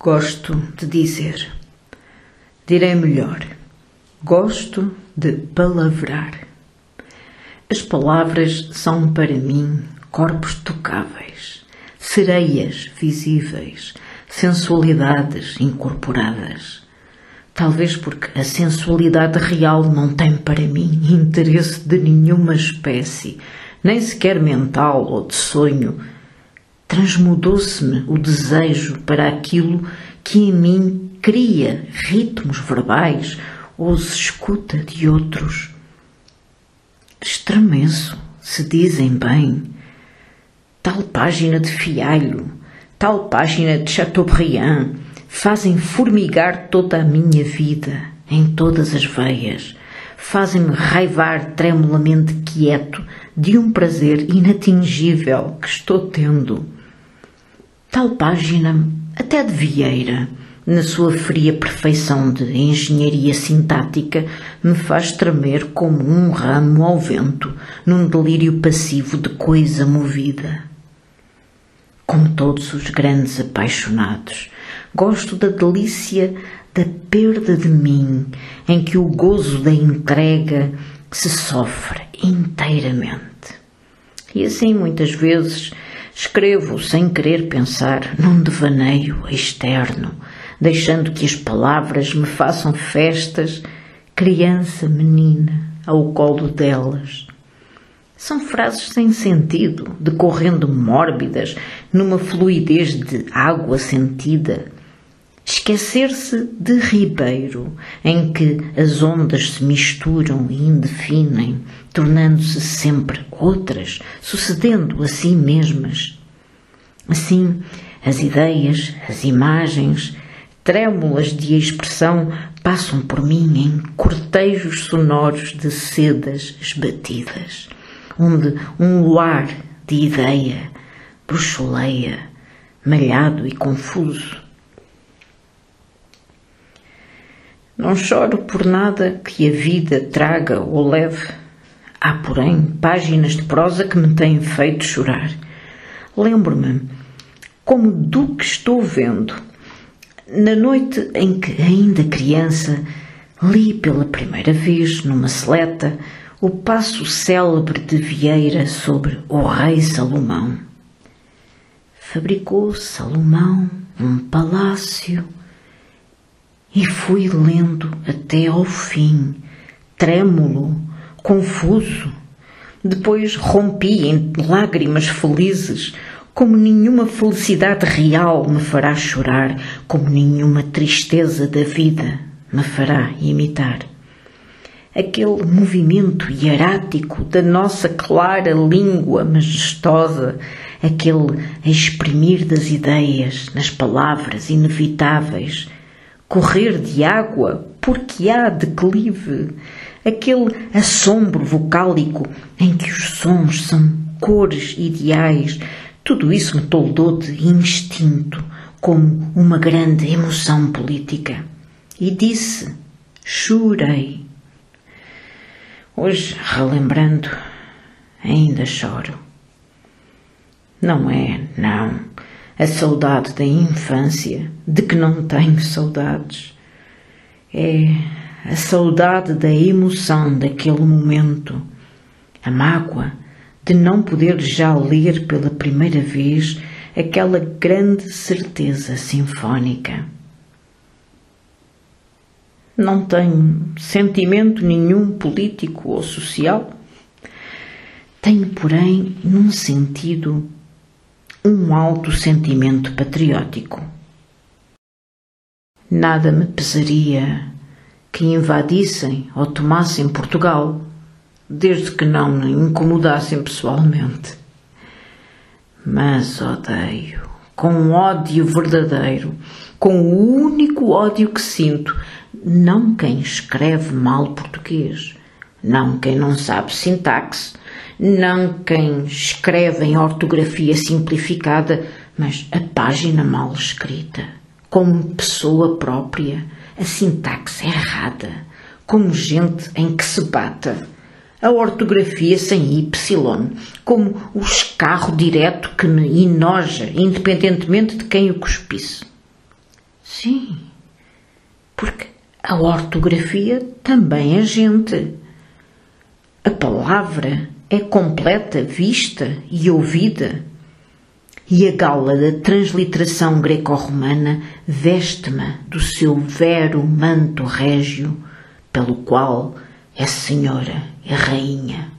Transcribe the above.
Gosto de dizer. Direi melhor. Gosto de palavrar. As palavras são para mim corpos tocáveis, sereias visíveis, sensualidades incorporadas. Talvez porque a sensualidade real não tem para mim interesse de nenhuma espécie, nem sequer mental ou de sonho transmudou-se-me o desejo para aquilo que em mim cria ritmos verbais ou os escuta de outros. Estremeço, se dizem bem, tal página de Fialho, tal página de Chateaubriand fazem formigar toda a minha vida em todas as veias, fazem-me raivar tremulamente quieto de um prazer inatingível que estou tendo Tal página, até de Vieira, na sua fria perfeição de engenharia sintática, me faz tremer como um ramo ao vento, num delírio passivo de coisa movida. Como todos os grandes apaixonados, gosto da delícia da perda de mim, em que o gozo da entrega se sofre inteiramente. E assim, muitas vezes, Escrevo sem querer pensar num devaneio externo, deixando que as palavras me façam festas, criança, menina, ao colo delas. São frases sem sentido, decorrendo mórbidas, numa fluidez de água sentida. Esquecer-se de Ribeiro, em que as ondas se misturam e indefinem, tornando-se sempre outras, sucedendo a si mesmas. Assim, as ideias, as imagens, trêmulas de expressão, passam por mim em cortejos sonoros de sedas esbatidas, onde um luar de ideia bruxuleia, malhado e confuso. Não choro por nada que a vida traga ou leve Há, porém, páginas de prosa que me têm feito chorar. Lembro-me como do que estou vendo. Na noite em que, ainda criança, li pela primeira vez, numa seleta, o passo célebre de Vieira sobre o rei Salomão. Fabricou Salomão um palácio e fui lendo até ao fim, trêmulo confuso. Depois rompi em lágrimas felizes, como nenhuma felicidade real me fará chorar, como nenhuma tristeza da vida me fará imitar. Aquele movimento hierático da nossa clara língua majestosa, aquele exprimir das ideias nas palavras inevitáveis, correr de água porque há declive, aquele assombro vocálico em que os sons são cores ideais, tudo isso me toldou de instinto, como uma grande emoção política. E disse: chorei. Hoje, relembrando, ainda choro. Não é, não, a saudade da infância, de que não tenho saudades. É a saudade da emoção daquele momento, a mágoa de não poder já ler pela primeira vez aquela grande certeza sinfónica. Não tenho sentimento nenhum político ou social. Tenho, porém, num sentido, um alto sentimento patriótico. Nada me pesaria que invadissem ou tomassem Portugal, desde que não me incomodassem pessoalmente. Mas odeio, com ódio verdadeiro, com o único ódio que sinto, não quem escreve mal português, não quem não sabe sintaxe, não quem escreve em ortografia simplificada, mas a página mal escrita, como pessoa própria a sintaxe errada, como gente em que se bata, a ortografia sem Y, como o escarro direto que me enoja, independentemente de quem o cuspisse. Sim, porque a ortografia também é gente. A palavra é completa, vista e ouvida. E a gala da transliteração greco-romana veste-me do seu vero manto régio, pelo qual é senhora e rainha.